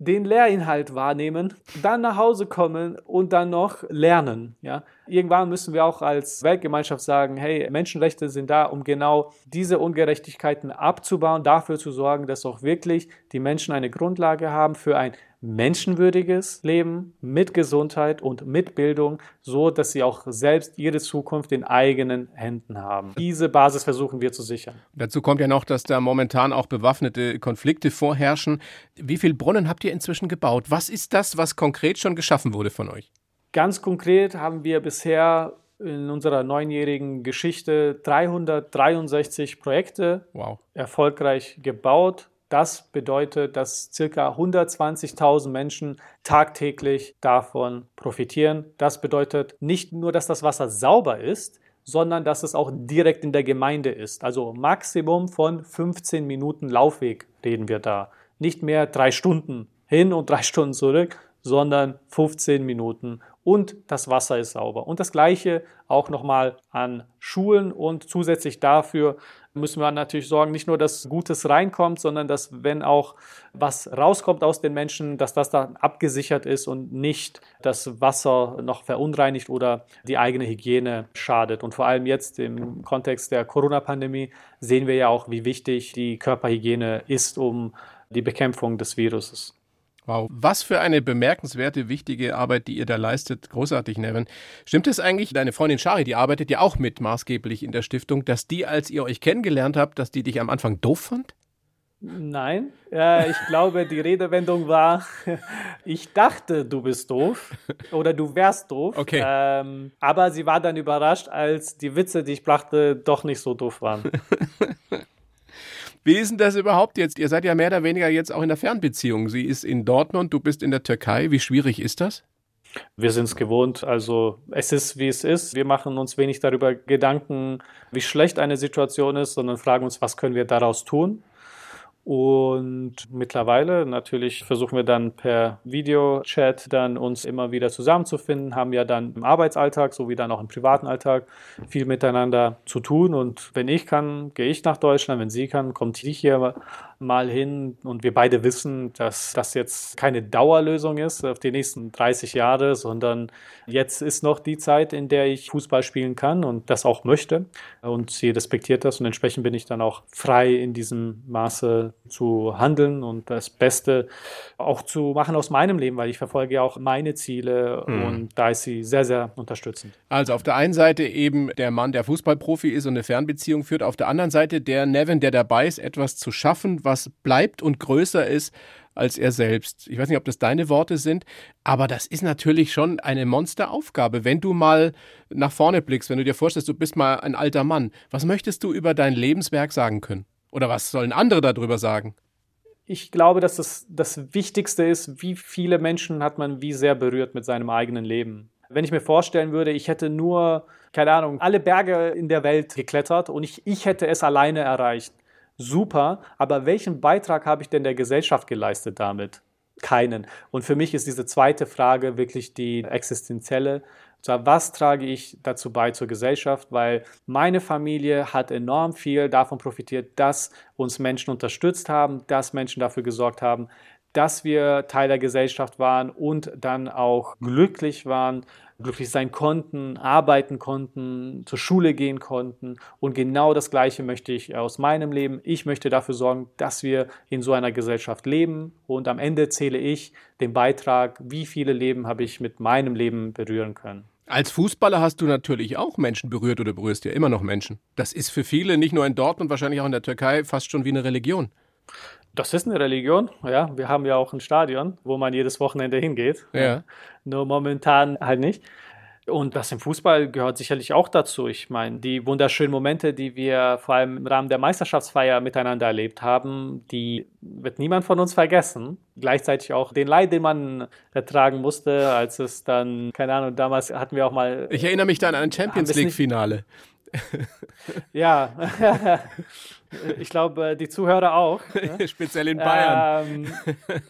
den Lehrinhalt wahrnehmen, dann nach Hause kommen und dann noch lernen. Ja? Irgendwann müssen wir auch als Weltgemeinschaft sagen, hey, Menschenrechte sind da, um genau diese Ungerechtigkeiten abzubauen, dafür zu sorgen, dass auch wirklich die Menschen eine Grundlage haben für ein menschenwürdiges Leben mit Gesundheit und mit Bildung, so dass sie auch selbst ihre Zukunft in eigenen Händen haben. Diese Basis versuchen wir zu sichern. Dazu kommt ja noch, dass da momentan auch bewaffnete Konflikte vorherrschen. Wie viele Brunnen habt ihr inzwischen gebaut? Was ist das, was konkret schon geschaffen wurde von euch? Ganz konkret haben wir bisher in unserer neunjährigen Geschichte 363 Projekte wow. erfolgreich gebaut das bedeutet, dass circa 120.000 Menschen tagtäglich davon profitieren. Das bedeutet nicht nur, dass das Wasser sauber ist, sondern dass es auch direkt in der Gemeinde ist. Also Maximum von 15 Minuten Laufweg reden wir da. Nicht mehr drei Stunden hin und drei Stunden zurück, sondern 15 Minuten und das Wasser ist sauber. Und das gleiche auch nochmal an Schulen und zusätzlich dafür müssen wir natürlich sorgen, nicht nur, dass Gutes reinkommt, sondern dass, wenn auch was rauskommt aus den Menschen, dass das dann abgesichert ist und nicht das Wasser noch verunreinigt oder die eigene Hygiene schadet. Und vor allem jetzt im Kontext der Corona-Pandemie sehen wir ja auch, wie wichtig die Körperhygiene ist, um die Bekämpfung des Viruses. Wow, was für eine bemerkenswerte, wichtige Arbeit, die ihr da leistet. Großartig, Nevin. Stimmt es eigentlich, deine Freundin Shari, die arbeitet ja auch mit maßgeblich in der Stiftung, dass die, als ihr euch kennengelernt habt, dass die dich am Anfang doof fand? Nein, äh, ich glaube, die Redewendung war, ich dachte, du bist doof oder du wärst doof. Okay. Ähm, aber sie war dann überrascht, als die Witze, die ich brachte, doch nicht so doof waren. Wie ist denn das überhaupt jetzt? Ihr seid ja mehr oder weniger jetzt auch in der Fernbeziehung. Sie ist in Dortmund, du bist in der Türkei. Wie schwierig ist das? Wir sind es gewohnt. Also es ist, wie es ist. Wir machen uns wenig darüber Gedanken, wie schlecht eine Situation ist, sondern fragen uns, was können wir daraus tun. Und mittlerweile natürlich versuchen wir dann per Videochat dann uns immer wieder zusammenzufinden, haben ja dann im Arbeitsalltag sowie dann auch im privaten Alltag viel miteinander zu tun. Und wenn ich kann, gehe ich nach Deutschland. Wenn sie kann, kommt sie hier mal hin und wir beide wissen, dass das jetzt keine Dauerlösung ist auf die nächsten 30 Jahre, sondern jetzt ist noch die Zeit, in der ich Fußball spielen kann und das auch möchte. Und sie respektiert das und entsprechend bin ich dann auch frei in diesem Maße zu handeln und das Beste auch zu machen aus meinem Leben, weil ich verfolge ja auch meine Ziele mhm. und da ist sie sehr, sehr unterstützend. Also auf der einen Seite eben der Mann, der Fußballprofi ist und eine Fernbeziehung führt, auf der anderen Seite der Nevin, der dabei ist, etwas zu schaffen, was bleibt und größer ist als er selbst. Ich weiß nicht, ob das deine Worte sind, aber das ist natürlich schon eine Monsteraufgabe. Wenn du mal nach vorne blickst, wenn du dir vorstellst, du bist mal ein alter Mann, was möchtest du über dein Lebenswerk sagen können? Oder was sollen andere darüber sagen? Ich glaube, dass das das Wichtigste ist, wie viele Menschen hat man wie sehr berührt mit seinem eigenen Leben. Wenn ich mir vorstellen würde, ich hätte nur, keine Ahnung, alle Berge in der Welt geklettert und ich, ich hätte es alleine erreicht super, aber welchen Beitrag habe ich denn der Gesellschaft geleistet damit? Keinen. Und für mich ist diese zweite Frage wirklich die existenzielle. was trage ich dazu bei zur Gesellschaft? Weil meine Familie hat enorm viel davon profitiert, dass uns Menschen unterstützt haben, dass Menschen dafür gesorgt haben, dass wir Teil der Gesellschaft waren und dann auch glücklich waren, glücklich sein konnten, arbeiten konnten, zur Schule gehen konnten. Und genau das Gleiche möchte ich aus meinem Leben. Ich möchte dafür sorgen, dass wir in so einer Gesellschaft leben. Und am Ende zähle ich den Beitrag, wie viele Leben habe ich mit meinem Leben berühren können. Als Fußballer hast du natürlich auch Menschen berührt oder berührst ja immer noch Menschen. Das ist für viele, nicht nur in Dortmund, wahrscheinlich auch in der Türkei, fast schon wie eine Religion. Das ist eine Religion, ja. Wir haben ja auch ein Stadion, wo man jedes Wochenende hingeht. Ja. Nur momentan halt nicht. Und das im Fußball gehört sicherlich auch dazu. Ich meine, die wunderschönen Momente, die wir vor allem im Rahmen der Meisterschaftsfeier miteinander erlebt haben, die wird niemand von uns vergessen. Gleichzeitig auch den Leid, den man ertragen musste, als es dann, keine Ahnung, damals hatten wir auch mal. Ich erinnere mich dann an ein Champions League-Finale. ja, ich glaube, die Zuhörer auch. Ne? speziell in Bayern. Ähm,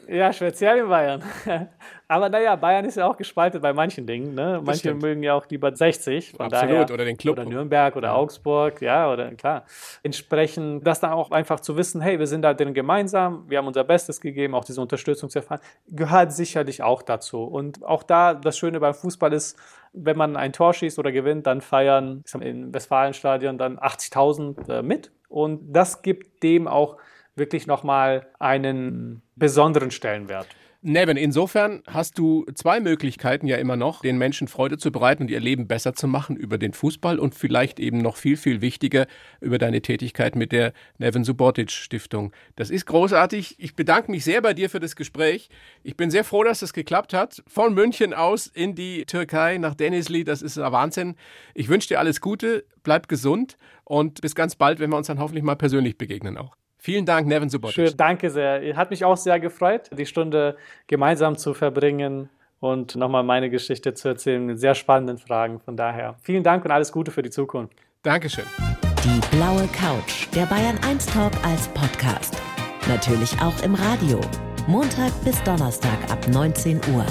ja, speziell in Bayern. Aber naja, Bayern ist ja auch gespalten bei manchen Dingen. Ne? Manche mögen ja auch lieber 60. Von Absolut, daher, oder den Club. Oder Nürnberg oder ja. Augsburg, ja, oder klar. Entsprechend, das dann auch einfach zu wissen, hey, wir sind da drin gemeinsam, wir haben unser Bestes gegeben, auch diese Unterstützung zu erfahren, gehört sicherlich auch dazu. Und auch da, das Schöne beim Fußball ist, wenn man ein Tor schießt oder gewinnt, dann feiern im Westfalenstadion dann 80.000 äh, mit. Und das gibt dem auch wirklich nochmal einen besonderen Stellenwert. Nevin, insofern hast du zwei Möglichkeiten ja immer noch, den Menschen Freude zu bereiten und ihr Leben besser zu machen über den Fußball und vielleicht eben noch viel, viel wichtiger über deine Tätigkeit mit der Nevin Subotic Stiftung. Das ist großartig. Ich bedanke mich sehr bei dir für das Gespräch. Ich bin sehr froh, dass das geklappt hat. Von München aus in die Türkei nach Denizli. Das ist ein Wahnsinn. Ich wünsche dir alles Gute, bleib gesund und bis ganz bald, wenn wir uns dann hoffentlich mal persönlich begegnen auch. Vielen Dank, Nevin Subotic. Schön, danke sehr. Hat mich auch sehr gefreut, die Stunde gemeinsam zu verbringen und nochmal meine Geschichte zu erzählen mit sehr spannenden Fragen. Von daher vielen Dank und alles Gute für die Zukunft. Dankeschön. Die blaue Couch, der Bayern 1 Talk als Podcast. Natürlich auch im Radio. Montag bis Donnerstag ab 19 Uhr.